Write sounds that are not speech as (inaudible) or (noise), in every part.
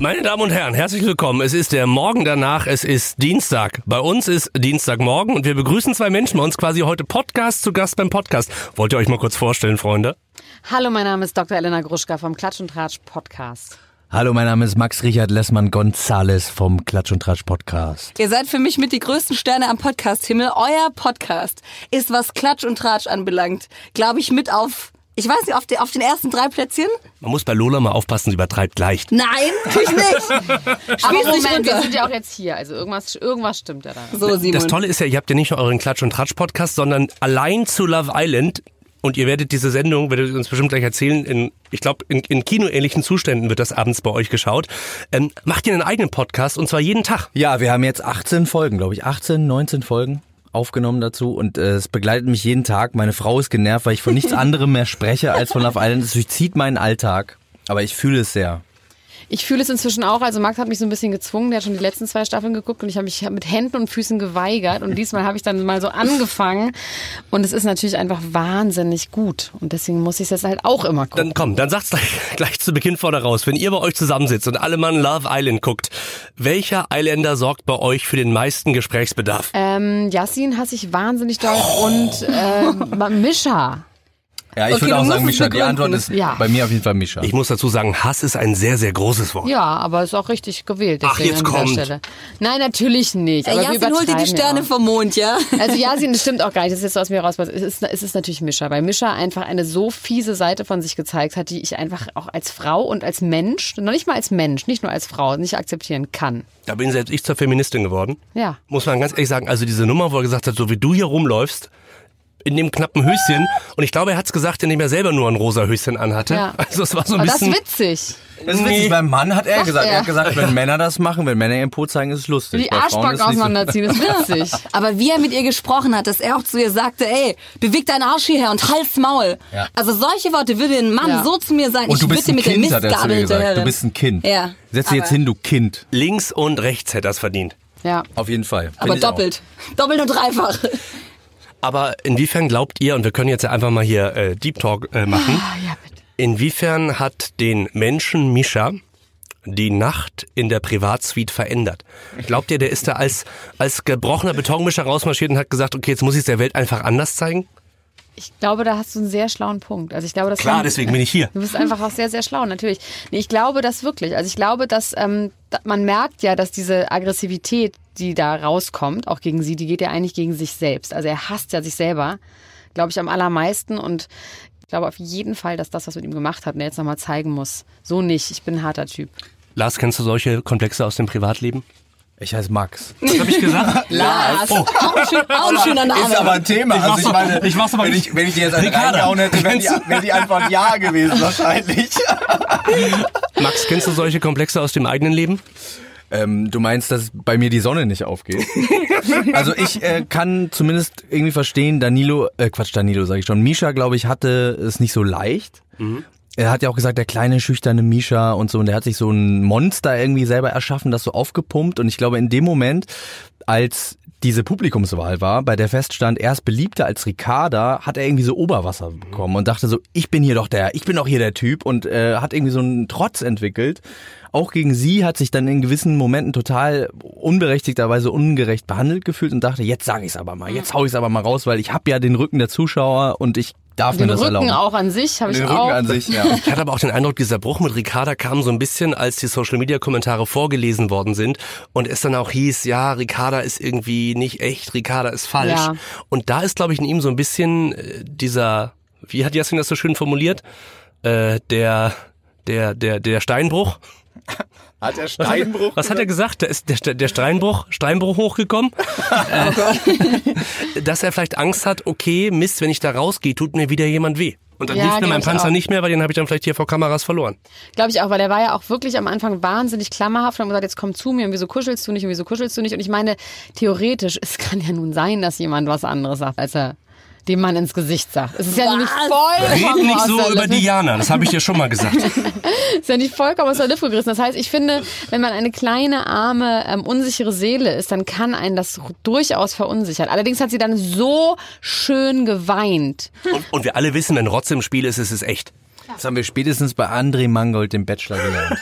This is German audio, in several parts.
Meine Damen und Herren, herzlich willkommen. Es ist der Morgen danach, es ist Dienstag. Bei uns ist Dienstagmorgen und wir begrüßen zwei Menschen bei uns quasi heute Podcast zu Gast beim Podcast. Wollt ihr euch mal kurz vorstellen, Freunde? Hallo, mein Name ist Dr. Elena Gruschka vom Klatsch und Tratsch Podcast. Hallo, mein Name ist Max Richard Lessmann Gonzales vom Klatsch und Tratsch Podcast. Ihr seid für mich mit die größten Sterne am Podcast-Himmel. Euer Podcast ist, was Klatsch und Tratsch anbelangt, glaube ich, mit auf, ich weiß nicht, auf, die, auf den ersten drei Plätzchen? Man muss bei Lola mal aufpassen, sie übertreibt leicht. Nein, (laughs) tue ich nicht. Aber Moment, wir sind ja auch jetzt hier, also irgendwas, irgendwas stimmt ja da. So, Simon. Das Tolle ist ja, ihr habt ja nicht nur euren Klatsch und Tratsch Podcast, sondern allein zu Love Island und ihr werdet diese Sendung, werdet ihr uns bestimmt gleich erzählen, in, ich glaube, in, in kinoähnlichen Zuständen wird das abends bei euch geschaut. Ähm, macht ihr einen eigenen Podcast und zwar jeden Tag. Ja, wir haben jetzt 18 Folgen, glaube ich. 18, 19 Folgen aufgenommen dazu und äh, es begleitet mich jeden Tag. Meine Frau ist genervt, weil ich von nichts (laughs) anderem mehr spreche als von Love Island. Es durchzieht meinen Alltag, aber ich fühle es sehr. Ich fühle es inzwischen auch, also Max hat mich so ein bisschen gezwungen, der hat schon die letzten zwei Staffeln geguckt und ich habe mich mit Händen und Füßen geweigert und diesmal habe ich dann mal so angefangen und es ist natürlich einfach wahnsinnig gut und deswegen muss ich es jetzt halt auch immer gucken. Dann komm, dann sagt's gleich, (laughs) gleich zu Beginn vorne raus. Wenn ihr bei euch zusammensitzt und alle Mann Love Island guckt, welcher Islander sorgt bei euch für den meisten Gesprächsbedarf? Ähm, Yassin hasse ich wahnsinnig doll und (laughs) äh, Mischa. Ja, ich Okay, würde auch sagen, Mischa. Die. Antwort ist Ja. bei mir auf jeden Fall Mischa. Ich muss dazu sagen, Hass ist ein sehr, sehr großes Wort. Ja, aber ist auch richtig gewählt. Ach, jetzt an dieser kommt. Stelle. Nein, natürlich nicht. Ey, Aber Jasin holt dir die ja Sterne auch. vom Mond, ja? (laughs) Also Yasin, das stimmt auch gar nicht. Das ist jetzt so aus mir raus. Es ist, es ist natürlich Mischa, weil Mischa einfach eine so fiese Seite von sich gezeigt hat, die ich einfach auch als Frau und als Mensch, noch nicht mal als Mensch, nicht nur als Frau, nicht akzeptieren kann. Da bin selbst ich zur Feministin geworden. Ja. Muss man ganz ehrlich sagen, also diese Nummer, wo er gesagt hat, so wie du hier rumläufst, in dem knappen Höschen. Und ich glaube, er hat's gesagt, indem er selber nur ein rosa Höschen anhatte. Ja. Also es war so ein Aber das ist witzig. Das ist witzig, beim Mann hat er Sagt gesagt, er. er. hat gesagt, wenn Männer das machen, wenn Männer ihren Po zeigen, ist es lustig. Die Arschbacken es auseinanderziehen, ist witzig. (laughs) Aber wie er mit ihr gesprochen hat, dass er auch zu ihr sagte, ey, beweg deinen Arsch hierher und halt's Maul. Ja. Also solche Worte würde ein Mann Ja. so zu mir sagen, Und ich du würde bist ein mit der Kind, hat er zu Mistgabel ihr gesagt. hinterher. Du bist ein Kind. Ja. Setz dich jetzt hin, du Kind. Links und rechts hätte er's verdient. Ja. Auf jeden Fall. Aber doppelt. Doppelt und dreifach. (laughs) Aber inwiefern glaubt ihr, und wir können jetzt ja einfach mal hier äh, Deep Talk äh, machen, Ah, ja, bitte. inwiefern hat den Menschen Mischa die Nacht in der Privatsuite verändert? Glaubt ihr, der ist da als, als gebrochener Betonmischer rausmarschiert und hat gesagt, okay, jetzt muss ich es der Welt einfach anders zeigen? Ich glaube, da hast du einen sehr schlauen Punkt. Also ich glaube, das Klar, deswegen bin ich hier. Du bist einfach auch sehr, sehr schlau, natürlich. Nee, ich glaube das wirklich. Also ich glaube, dass ähm, man merkt ja, dass diese Aggressivität, die da rauskommt, auch gegen sie, die geht ja eigentlich gegen sich selbst. Also er hasst ja sich selber, glaube ich, am allermeisten. Und ich glaube auf jeden Fall, dass das, was mit ihm gemacht hat, und er jetzt nochmal zeigen muss. So nicht. Ich bin ein harter Typ. Lars, kennst du solche Komplexe aus dem Privatleben? Ich heiße Max. Was habe ich gesagt? (laughs) Lars. Auch, ein schön, auch ein schöner Name. Ist aber ein Thema. Ich also mach's ich meine, ich mach's aber wenn, nicht. ich, wenn ich dir jetzt einen reingehauen hätte, wäre die, kennst du- wär die Antwort ja gewesen (laughs) wahrscheinlich. Max, kennst du solche Komplexe aus dem eigenen Leben? Ähm, du meinst, dass bei mir die Sonne nicht aufgeht? (laughs) also ich äh, kann zumindest irgendwie verstehen, Danilo, äh, Quatsch, Danilo sage ich schon, Misha, glaube ich, hatte es nicht so leicht. Er hat ja auch gesagt, der kleine, schüchterne Misha und so, und der hat sich so ein Monster irgendwie selber erschaffen, das so aufgepumpt. Und ich glaube, in dem Moment, als diese Publikumswahl war, bei der feststand, er ist beliebter als Ricarda, hat er irgendwie so Oberwasser bekommen und dachte so, ich bin hier doch der, ich bin doch hier der Typ und äh, hat irgendwie so einen Trotz entwickelt. Auch gegen sie hat sich dann in gewissen Momenten total unberechtigterweise ungerecht behandelt gefühlt und dachte, jetzt sage ich es aber mal, jetzt hau ich es aber mal raus, weil ich habe ja den Rücken der Zuschauer und ich darf Den mir das Rücken erlauben. auch an sich habe ich den auch. Rücken an sich, ja. Ich hatte aber auch den Eindruck, dieser Bruch mit Ricarda kam so ein bisschen, als die Social-Media-Kommentare vorgelesen worden sind und es dann auch hieß, ja, Ricarda ist irgendwie nicht echt, Ricarda ist falsch. Ja. Und da ist, glaube ich, in ihm so ein bisschen äh, dieser, wie hat Jasmin das so schön formuliert, äh, der, der, der, der Steinbruch. Hat der Was hat, er- was hat er gesagt? Da ist der, der Steinbruch, Steinbruch hochgekommen. (laughs) äh, dass er vielleicht Angst hat, okay, Mist, wenn ich da rausgehe, tut mir wieder jemand weh. Und dann Ja, hilft mir mein Panzer auch. nicht mehr, weil den habe ich dann vielleicht hier vor Kameras verloren. Glaube ich auch, weil er war ja auch wirklich am Anfang wahnsinnig klammerhaft und hat gesagt, jetzt komm zu mir und wieso kuschelst du nicht und wieso kuschelst du nicht? Und ich meine, theoretisch, (laughs) es kann ja nun sein, dass jemand was anderes sagt, als er dem Mann ins Gesicht sagt. Es ist ja nicht voll. Red nicht so über Diana, das habe ich dir schon mal gesagt. (laughs) ist ja nicht vollkommen aus der Lippe gerissen. Das heißt, ich finde, wenn man eine kleine, arme, ähm, unsichere Seele ist, dann kann einen das durchaus verunsichern. Allerdings hat sie dann so schön geweint. Und, und wir alle wissen, wenn Rotz im Spiel ist, ist es echt. Das haben wir spätestens bei André Mangold, dem Bachelor, gelernt.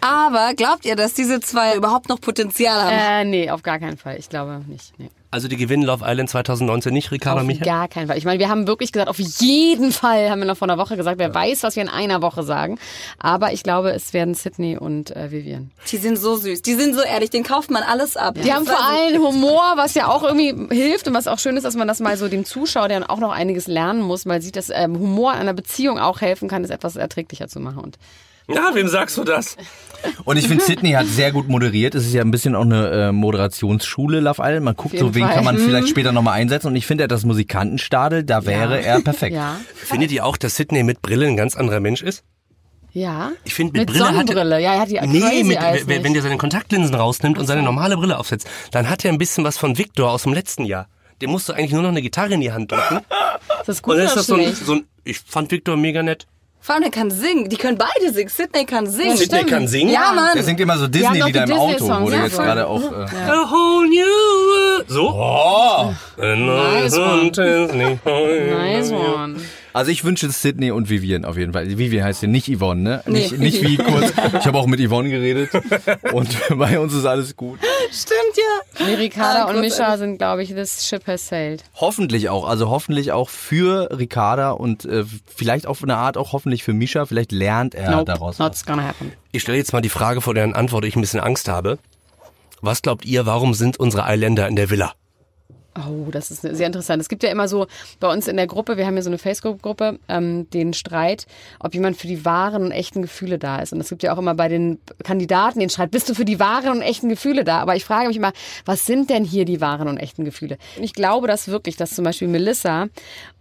Aber glaubt ihr, dass diese zwei überhaupt noch Potenzial haben? Äh, nee, auf gar keinen Fall. Ich glaube nicht. Nee. Also die gewinnen Love Island 2019 nicht, Ricarda Auf Michael? gar keinen Fall. Ich meine, wir haben wirklich gesagt, auf jeden Fall haben wir noch vor einer Woche gesagt, wer weiß, was wir in einer Woche sagen. Aber ich glaube, es werden Sydney und äh, Vivian. Die sind so süß, die sind so ehrlich, den kauft man alles ab. Die haben vor allem Humor, was ja auch irgendwie hilft und was auch schön ist, dass man das mal so dem Zuschauer, der dann auch noch einiges lernen muss, mal sieht, dass ähm, Humor in einer Beziehung auch helfen kann, es etwas erträglicher zu machen. Und Ja, wem sagst du das? Und ich finde, Sydney hat sehr gut moderiert. Es ist ja ein bisschen auch eine äh, Moderationsschule, Love Island. Man guckt so, wen Fall. kann man Mhm. vielleicht später nochmal einsetzen. Und ich finde, er hat das Musikantenstadel, da wäre er perfekt. ja, Findet ihr auch, dass Sydney mit Brille ein ganz anderer Mensch ist? ja. Ich finde, mit, Mit Brille hat er- Sonnenbrille. Ja, er hat die Nee, mit, wenn, nicht. wenn der seine Kontaktlinsen rausnimmt und seine normale Brille aufsetzt, dann hat er ein bisschen was von Victor aus dem letzten Jahr. Dem musst du eigentlich nur noch eine Gitarre in die Hand drücken. Ist das gut Und dann oder ist das so ein, so ein, ich fand Victor mega nett. Der kann singen. Die können beide singen. Sydney kann singen. Sydney kann singen? Ja, Mann. Er singt immer so Disney-Lieder im Auto, wo du ja, jetzt voll. gerade auch... Äh, A whole new world. So? oh! Nice one. Nice one. Also ich wünsche Sydney und Vivian auf jeden Fall. Vivian heißt ja nicht Yvonne, ne? Nicht, Nee. nicht wie kurz. Ich habe auch mit Yvonne geredet und (laughs) bei uns ist alles gut. Stimmt, ja. Ricarda Ah, und Mischa sind, glaube ich, this ship has sailed. Hoffentlich auch, also hoffentlich auch für Ricarda und äh, vielleicht auf eine Art auch hoffentlich für Misha. Vielleicht lernt er nope, daraus. not gonna happen. Ich stelle jetzt mal die Frage, vor deren Antwort ich ein bisschen Angst habe. Was glaubt ihr, warum sind unsere Eiländer in der Villa? Oh, das ist sehr interessant. Es gibt ja immer so bei uns in der Gruppe, wir haben ja so eine Facebook-Gruppe, ähm, den Streit, ob jemand für die wahren und echten Gefühle da ist. Und es gibt ja auch immer bei den Kandidaten den Streit, bist du für die wahren und echten Gefühle da? Aber ich frage mich immer, was sind denn hier die wahren und echten Gefühle? Und ich glaube das wirklich, dass zum Beispiel Melissa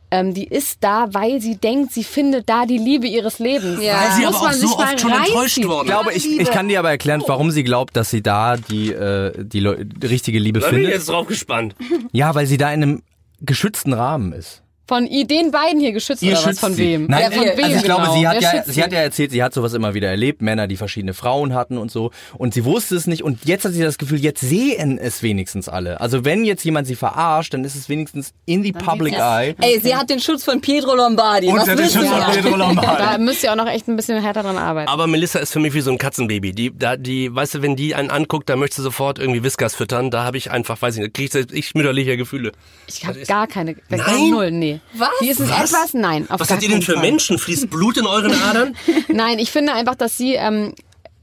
ähm, die ist da, weil sie denkt, sie findet da die Liebe ihres Lebens. Ja. Weil sie muss aber auch man so oft schon enttäuscht worden Ich glaube, ich, ich kann dir aber erklären, warum sie glaubt, dass sie da die, äh, die, die richtige Liebe Da bin ich findet. jetzt drauf gespannt. Ja, weil sie da in einem geschützten Rahmen ist. Von den beiden hier geschützt oder was? Von sie. wem? Nein, ja, von also wem ich glaube, genau? sie hat Wer ja, sie hat ja erzählt, sie hat sowas immer wieder erlebt, Männer, die verschiedene Frauen hatten und so. Und sie wusste es nicht. Und jetzt hat sie das Gefühl, jetzt sehen es wenigstens alle. Also wenn jetzt jemand sie verarscht, dann ist es wenigstens in the public eye. Ey, sie hat den Schutz von Pietro Lombardi. Und Was sie hat den Schutz von? Pietro Lombardi. Da müsst ihr auch noch echt ein bisschen härter dran arbeiten. Aber Melissa ist für mich wie so ein Katzenbaby. Die, da, die, weißt du, wenn die einen anguckt, dann möchtest du sofort irgendwie Whiskas füttern. Da habe ich einfach, weiß ich nicht, kriege ich mütterliche Gefühle. Ich habe gar keine, gar Nein? null, nee. Was? Die ist in Was? etwas, nein, auf Was gar seid ihr denn für Fall. Menschen? Fließt Blut in euren Adern? (laughs) Nein, ich finde einfach, dass sie, ähm,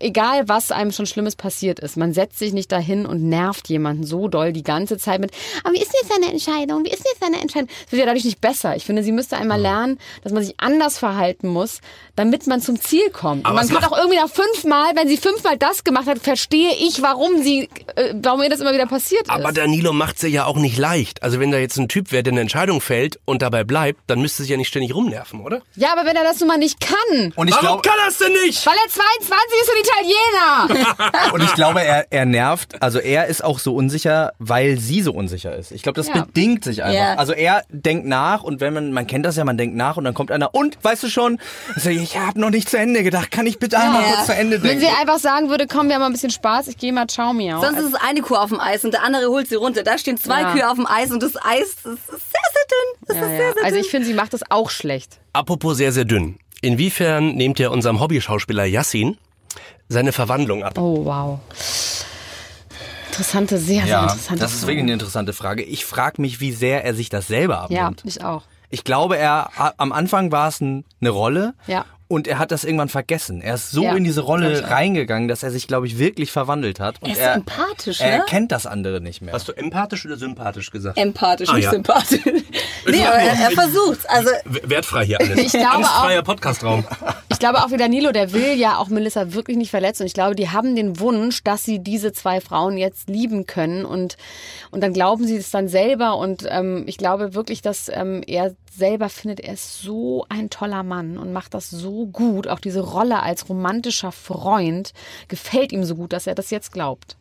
egal was einem schon Schlimmes passiert ist, man setzt sich nicht dahin und nervt jemanden so doll die ganze Zeit mit, aber wie ist denn jetzt deine Entscheidung? Wie ist denn jetzt deine Entscheidung? Das wird ja dadurch nicht besser. Ich finde, sie müsste einmal lernen, dass man sich anders verhalten muss, damit man zum Ziel kommt. Aber und man es kann macht- auch irgendwie nach fünfmal, wenn sie fünfmal das gemacht hat, verstehe ich, warum sie, äh, warum ihr das immer wieder passiert Aber ist. Danilo macht's ja auch nicht leicht. Also wenn da jetzt ein Typ wäre, der eine Entscheidung fällt und dabei bleibt, dann müsste sich ja nicht ständig rumnerven, oder? Ja, aber wenn er das nun mal nicht kann, Und ich Warum glaube, kann er's denn nicht? weil er 22 ist und Italiener. (laughs) und ich glaube, er, er nervt, also er ist auch so unsicher, weil sie so unsicher ist. Ich glaube, das Ja. bedingt sich einfach. Ja. Also er denkt nach und wenn man, man kennt das ja, man denkt nach und dann kommt einer und, weißt du schon, also ich habe noch nicht zu Ende gedacht, kann ich bitte einmal Ja. kurz zu Ende Wenn denken? sie einfach sagen würde, komm, wir haben mal ein bisschen Spaß, ich gehe mal Ciao Miau. Sonst ist es eine Kuh auf dem Eis und der andere holt sie runter. Da stehen zwei Ja. Kühe auf dem Eis und das Eis das ist sehr, sehr dünn. Das ja, ist ja. sehr, sehr Also dünn. ich finde, sie macht das auch schlecht. Apropos sehr, sehr dünn. Inwiefern nehmt ihr unserem Hobbyschauspieler Yassin seine Verwandlung ab? Oh, wow. Interessante, sehr, sehr Ja, interessante das ist Frage. wirklich eine interessante Frage. Ich frage mich, wie sehr er sich das selber Ja, abnimmt. ich auch. Ich glaube, er am Anfang war es ein, eine Rolle. Ja. Und er hat das irgendwann vergessen. Er ist so Ja, in diese Rolle auch. reingegangen, dass er sich, glaube ich, wirklich verwandelt hat. Und Er ist so empathisch, Er ne? erkennt das andere nicht mehr. Hast du empathisch oder sympathisch gesagt? Empathisch, Ah, nicht ja. sympathisch. nee, aber er, er versucht's. Also Wertfrei hier alles. Ich glaube Angstfreier Podcastraum. Ich glaube auch wie Danilo, der will ja auch Melissa wirklich nicht verletzen. Und ich glaube, die haben den Wunsch, dass sie diese zwei Frauen jetzt lieben können. Und, und dann glauben sie es dann selber. Und ähm, ich glaube wirklich, dass ähm, er selber findet, er ist so ein toller Mann und macht das so gut. Auch diese Rolle als romantischer Freund gefällt ihm so gut, dass er das jetzt glaubt.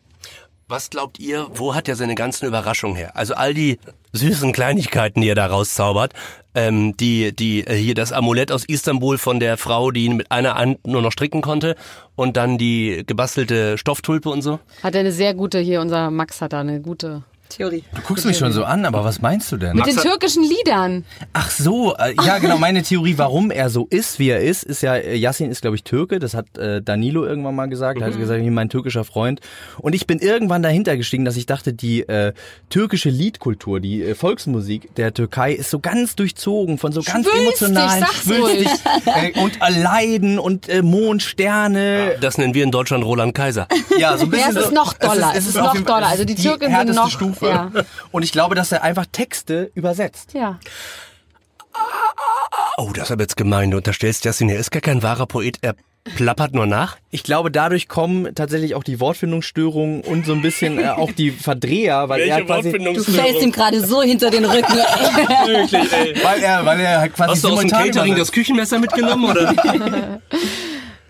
Was glaubt ihr, wo hat er seine ganzen Überraschungen her? Also all die süßen Kleinigkeiten, die er da rauszaubert, ähm, die, die äh, hier das Amulett aus Istanbul von der Frau, die ihn mit einer Hand nur noch stricken konnte und dann die gebastelte Stofftulpe und so. Hat er eine sehr gute, hier unser Max hat da eine gute Theorie. Du guckst mich schon so an, aber was meinst du denn? Mit den türkischen Liedern. Ach so, äh, ja genau, meine Theorie, warum er so ist, wie er ist, ist ja, äh, Yassin ist glaube ich Türke, das hat äh, Danilo irgendwann mal gesagt, er hat gesagt, wie mein türkischer Freund. Und ich bin irgendwann dahinter gestiegen, dass ich dachte, die äh, türkische Liedkultur, die äh, Volksmusik der Türkei ist so ganz durchzogen von so ganz Schwülstig, emotionalen, ruhig. äh, und äh, Leiden und äh, Mond, Sterne. Das nennen wir in Deutschland Roland Kaiser. Ja, so ein Ja, bisschen es ist noch doller, es ist auf noch jeden Fall- doller. es Also ist die Türken sind noch- Stufe. Ja. Und ich glaube, dass er einfach Texte übersetzt. Ja. Oh, das ist aber jetzt gemein. Du unterstellst Justin, er ist gar kein wahrer Poet, er plappert nur nach. Ich glaube, dadurch kommen tatsächlich auch die Wortfindungsstörungen und so ein bisschen äh, auch die Verdreher, weil er quasi, Du fällst ihm gerade so hinter den Rücken. weil er, weil er quasi Hast du aus dem Catering das Küchenmesser mitgenommen, oder? (laughs)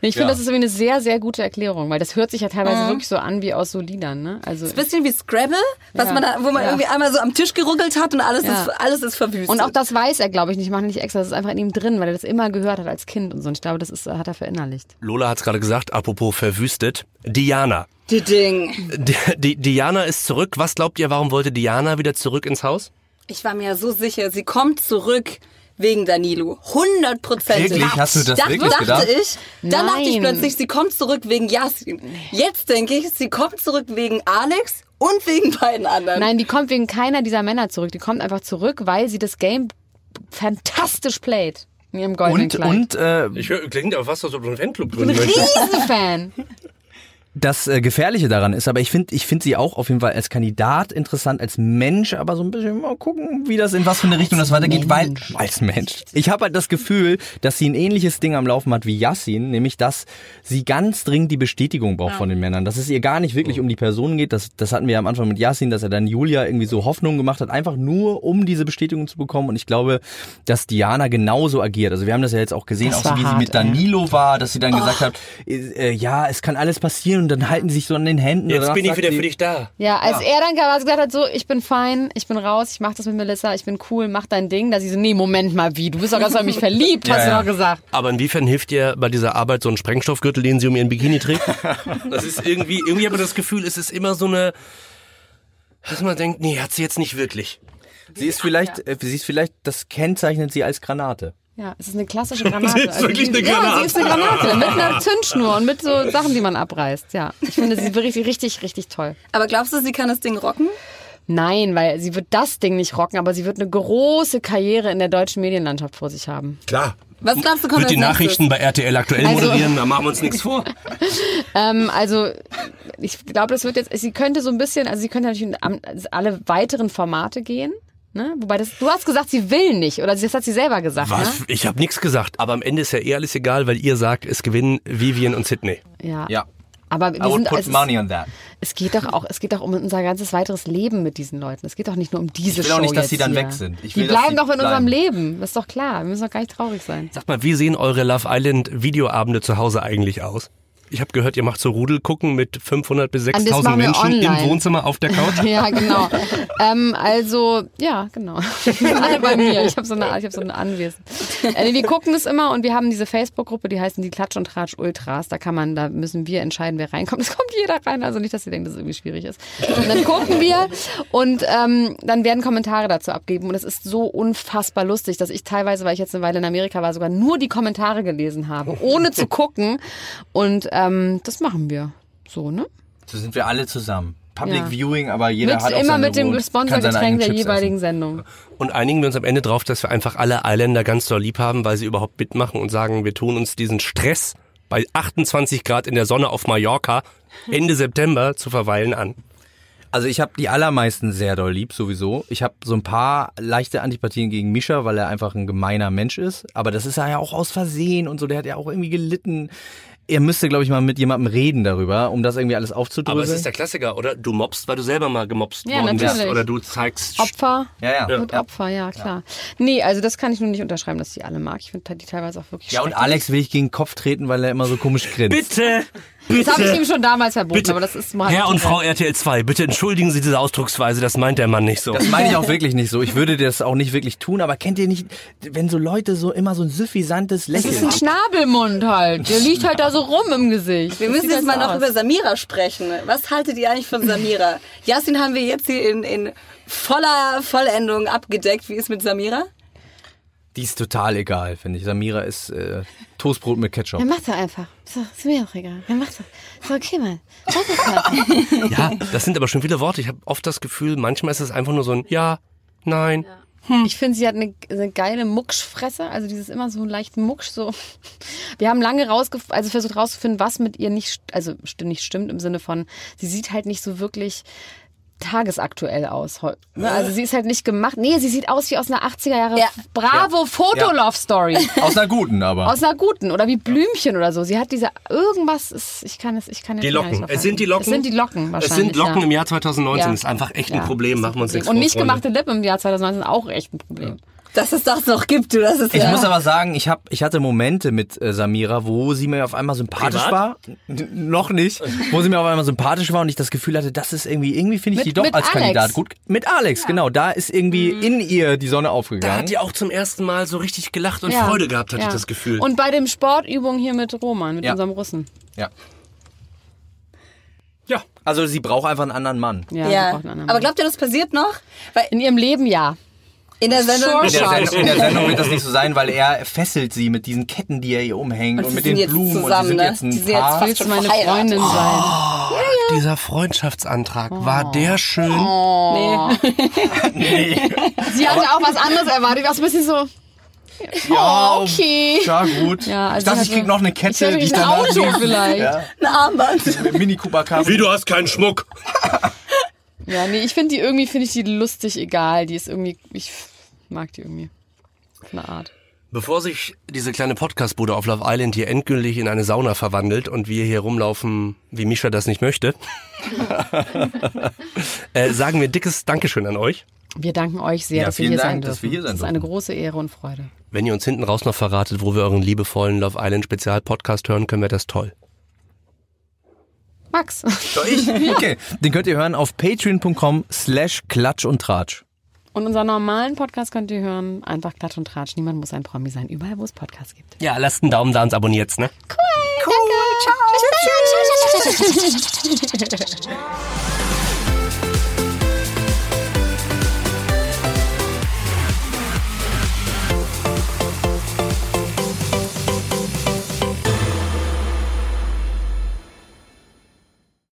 Ich finde, Ja. das ist irgendwie eine sehr, sehr gute Erklärung, weil das hört sich ja teilweise wirklich so an wie aus so Liedern, ne? Also Ein bisschen wie Scrabble, was Ja. man da, wo man Ja. irgendwie einmal so am Tisch geruckelt hat und alles, Ja. ist, alles ist verwüstet. und auch das weiß er, glaube ich, nicht. Ich mache nicht extra. Das ist einfach in ihm drin, weil er das immer gehört hat als Kind und so. Und ich glaube, das ist, hat er verinnerlicht. Lola hat es gerade gesagt, apropos verwüstet. Diana. Die Ding. Di Di Diana ist zurück. Was glaubt ihr, warum wollte Diana wieder zurück ins Haus? Ich war mir ja so sicher, sie kommt zurück wegen Danilo. Hundertprozentig. Wirklich? Hast du das Dach- wirklich dachte gedacht? ich. Dann dachte ich Nein. plötzlich, sie kommt zurück wegen Yasin. Jetzt denke ich, sie kommt zurück wegen Alex und wegen beiden anderen. Nein, die kommt wegen keiner dieser Männer zurück. Die kommt einfach zurück, weil sie das Game fantastisch playt. In ihrem goldenen Und, Kleid. und äh, Ich höre, klingt aber fast, als ob du einen Fanclub ich bin ein Riesenfan. (laughs) das äh, Gefährliche daran ist, aber ich finde ich finde sie auch auf jeden Fall als Kandidat interessant, als Mensch, aber so ein bisschen mal gucken, wie das in was für eine Richtung das weitergeht, weil als Mensch. Ich habe halt das Gefühl, dass sie ein ähnliches Ding am Laufen hat wie Yassin, nämlich dass sie ganz dringend die Bestätigung braucht von den Männern, dass es ihr gar nicht wirklich um die Person geht, das, das hatten wir am Anfang mit Yassin, dass er dann Julia irgendwie so Hoffnung gemacht hat, einfach nur um diese Bestätigung zu bekommen. Und ich glaube, dass Diana genauso agiert. Also wir haben das ja jetzt auch gesehen, Das auch so wie sie hart, mit ey. Danilo war, dass sie dann gesagt hat, äh, ja, es kann alles passieren und dann halten sie sich so an den Händen. Jetzt bin ich wieder sie- für dich da. Ja, als er dann quasi gesagt hat, so, ich bin fein, ich bin raus, ich mach das mit Melissa, ich bin cool, mach dein Ding. Da sie so, nee, Moment mal, wie? Du bist doch ganz in mich verliebt, (laughs) hast Ja, du ja. doch gesagt. Aber inwiefern hilft dir bei dieser Arbeit so ein Sprengstoffgürtel, den sie um ihren Bikini trägt? (laughs) Das ist irgendwie, irgendwie habe ich das Gefühl, es ist immer so eine, dass man denkt, nee, hat sie jetzt nicht wirklich. Sie ist vielleicht, äh, sie ist vielleicht, das kennzeichnet sie als Granate. Ja, es ist eine klassische (laughs) Granate. Sie ist wirklich die, eine Ja, Granate. sie ist eine Granate mit einer Zündschnur und mit so Sachen, die man abreißt. Ja, ich finde sie richtig, richtig, richtig toll. Aber glaubst du, sie kann das Ding rocken? Nein, weil sie wird das Ding nicht rocken, aber sie wird eine große Karriere in der deutschen Medienlandschaft vor sich haben. Klar. Was glaubst du, kommt Wird die? Nachrichten bei RTL aktuell Also- moderieren, da machen wir uns nichts vor. (laughs) Ähm, also ich glaube, das wird jetzt, sie könnte so ein bisschen, also sie könnte natürlich in alle weiteren Formate gehen. Ne? Wobei das, du hast gesagt, sie will nicht, oder das hat sie selber gesagt. Was? Ne? Ich habe nichts gesagt. Aber am Ende ist ja eh alles egal, weil ihr sagt, es gewinnen Vivian und Sydney. Ja. Ja. Aber I wir would sind, put es, money on that. es geht doch auch, es geht doch um unser ganzes weiteres Leben mit diesen Leuten. Es geht doch nicht nur um diese Ich will auch Show nicht, dass sie dann hier. weg sind. Ich die will, bleiben doch in unserem bleiben. Leben. Das ist doch klar. Wir müssen doch gar nicht traurig sein. Sag mal, wie sehen eure Love Island Videoabende zu Hause eigentlich aus? Ich habe gehört, ihr macht so Rudel gucken mit 500 bis das 6000 machen wir Menschen im online. Wohnzimmer auf der Couch. (laughs) Ja, genau. ähm, also, ja, genau. (laughs) Alle bei mir. Ich habe so eine, ich hab so eine Anwesen. Äh, wir gucken es immer und wir haben diese Facebook-Gruppe, die heißen die Klatsch und Tratsch Ultras. Da kann man, da müssen wir entscheiden, wer reinkommt. Es kommt jeder rein, also nicht, dass ihr denkt, dass es irgendwie schwierig ist. Und dann gucken wir und ähm, dann werden Kommentare dazu abgeben. Und es ist so unfassbar lustig, dass ich teilweise, weil ich jetzt eine Weile in Amerika war, sogar nur die Kommentare gelesen habe, ohne zu gucken. Und ähm, das machen wir. So, ne? So sind wir alle zusammen. Public Ja. Viewing, aber jeder Mit, hat auch immer seine mit dem Ruhe, gesponserten kann seine Getränk der Chips jeweiligen essen. Sendung. Und einigen wir uns am Ende drauf, dass wir einfach alle Isländer ganz doll lieb haben, weil sie überhaupt mitmachen und sagen, wir tun uns diesen Stress bei 28 Grad in der Sonne auf Mallorca Ende September zu verweilen an. Also ich habe die allermeisten sehr doll lieb, sowieso. Ich habe so ein paar leichte Antipathien gegen Misha, weil er einfach ein gemeiner Mensch ist. Aber das ist er ja auch aus Versehen und so. Der hat ja auch irgendwie gelitten. Er müsste, glaube ich, mal mit jemandem reden darüber, um das irgendwie alles aufzudröseln. Aber es ist der Klassiker, oder? Du mobst, weil du selber mal gemobst Ja, worden bist. natürlich. Oder du zeigst... Opfer. ja, ja. Mit ja. Opfer, ja, klar. Nee, also das kann ich nun nicht unterschreiben, dass ich die alle mag. Ich finde die teilweise auch wirklich Ja, und. Alex will ich gegen den Kopf treten, weil er immer so komisch grinst. Bitte! Das habe ich Bitte. ihm schon damals verboten, Bitte. aber das ist mal. Herr und Frau RTL 2, bitte entschuldigen Sie diese Ausdrucksweise, das meint der Mann nicht so. Das meine ich auch wirklich nicht so. Ich würde das auch nicht wirklich tun, aber kennt ihr nicht, wenn so Leute so immer so ein suffisantes Das ist Lächeln ein Schnabelmund halt. Der liegt halt da so rum im Gesicht. Wir müssen jetzt halt mal so noch aus. über Samira sprechen. Was haltet ihr eigentlich von Samira? (laughs) Yasin haben wir jetzt hier in, in voller Vollendung abgedeckt. Wie ist mit Samira? Die ist total egal, finde ich. Samira ist äh, Toastbrot mit Ketchup. Ja, macht er einfach. So, ist mir auch egal. Ja, macht er. Ist okay, Mann. Mach. (laughs) Ja, das sind aber schon viele Worte. Ich habe oft das Gefühl, manchmal ist es einfach nur so ein Ja, nein. Ich finde, sie hat eine, eine geile Muckschfresse, also dieses immer so einen leichten Mucksch. So. Wir haben lange rausgef also versucht rauszufinden, was mit ihr nicht, also st- nicht stimmt im Sinne von, sie sieht halt nicht so wirklich tagesaktuell aus. Ne? Also sie ist halt nicht gemacht. Nee, sie sieht aus wie aus einer 80er Jahre Ja. Bravo Fotolove Story. Aus einer guten aber. Aus einer guten oder wie Blümchen oder so. Sie hat diese irgendwas ist ich kann es ich kann Die Locken. Es sind die. Locken. Es sind die Locken Es wahrscheinlich. sind Locken ja. im Jahr 2019. Ja. Das ist einfach echt ein Ja, Problem. Machen wir uns nichts. Und nicht gemachte Lippen im Jahr 2019 ist auch echt ein Problem. Dass es das noch gibt, du, das ist Ich ja. muss aber sagen, ich, hab, ich hatte Momente mit äh, Samira, wo sie mir auf einmal sympathisch Privat? war. N noch nicht. Wo sie mir auf einmal sympathisch war und ich das Gefühl hatte, das ist irgendwie, irgendwie finde ich Mit- die doch als Alex. Kandidat gut. Mit Alex, genau. Da ist irgendwie in ihr die Sonne Da aufgegangen. hat die auch zum ersten Mal so richtig gelacht und Freude gehabt, hatte ja. ich das Gefühl. Und bei dem Sportübung hier mit Roman, mit Ja. unserem Russen. ja. ja. Also sie braucht einfach einen anderen Mann. Ja, ja. einen anderen Aber glaubt ihr, das passiert noch? Weil in ihrem Leben ja. In der Sendung. In der. Sendung, in der Sendung wird das nicht so sein, weil er fesselt sie mit diesen Ketten, die er ihr umhängt und, Und mit den Blumen zusammen, und sie sind ne? jetzt ein Die sind jetzt Paar. meine verheiratet. Freundin sein? Dieser Freundschaftsantrag, Oh. war der schön? (laughs) Sie hatte auch was anderes erwartet. Was ein bisschen so. ja, okay. Ja, gut. Ja, also ich dachte, ich krieg noch eine Ich Kette, hätte die ich danach Auto vielleicht. Ja, Ja, Ein Armband. Mini Cooper. Wie, du hast keinen Schmuck? (laughs) nee, ich finde die irgendwie, finde ich die lustig egal. Die ist irgendwie, ich mag die irgendwie. Auf eine Art. Bevor sich diese kleine Podcastbude auf Love Island hier endgültig in eine Sauna verwandelt und wir hier rumlaufen, wie Misha das nicht möchte, (laughs) äh, sagen wir dickes Dankeschön an euch. Wir danken euch sehr, Ja, dass wir hier sein Dank, dürfen. dass wir hier sein das ist eine große Ehre und Freude. Wenn ihr uns hinten raus noch verratet, wo wir euren liebevollen Love Island Spezial Podcast hören, können wir das toll. Max. Doch ich? (laughs) Okay. Den könnt ihr hören auf patreon.com slash klatsch und tratsch. Und unseren normalen Podcast könnt ihr hören. Einfach Klatsch und Tratsch. Niemand muss ein Promi sein. Überall, wo es Podcasts gibt. Ja, lasst einen Daumen da und abonniert's, ne? Cool. Danke. Ciao. (laughs)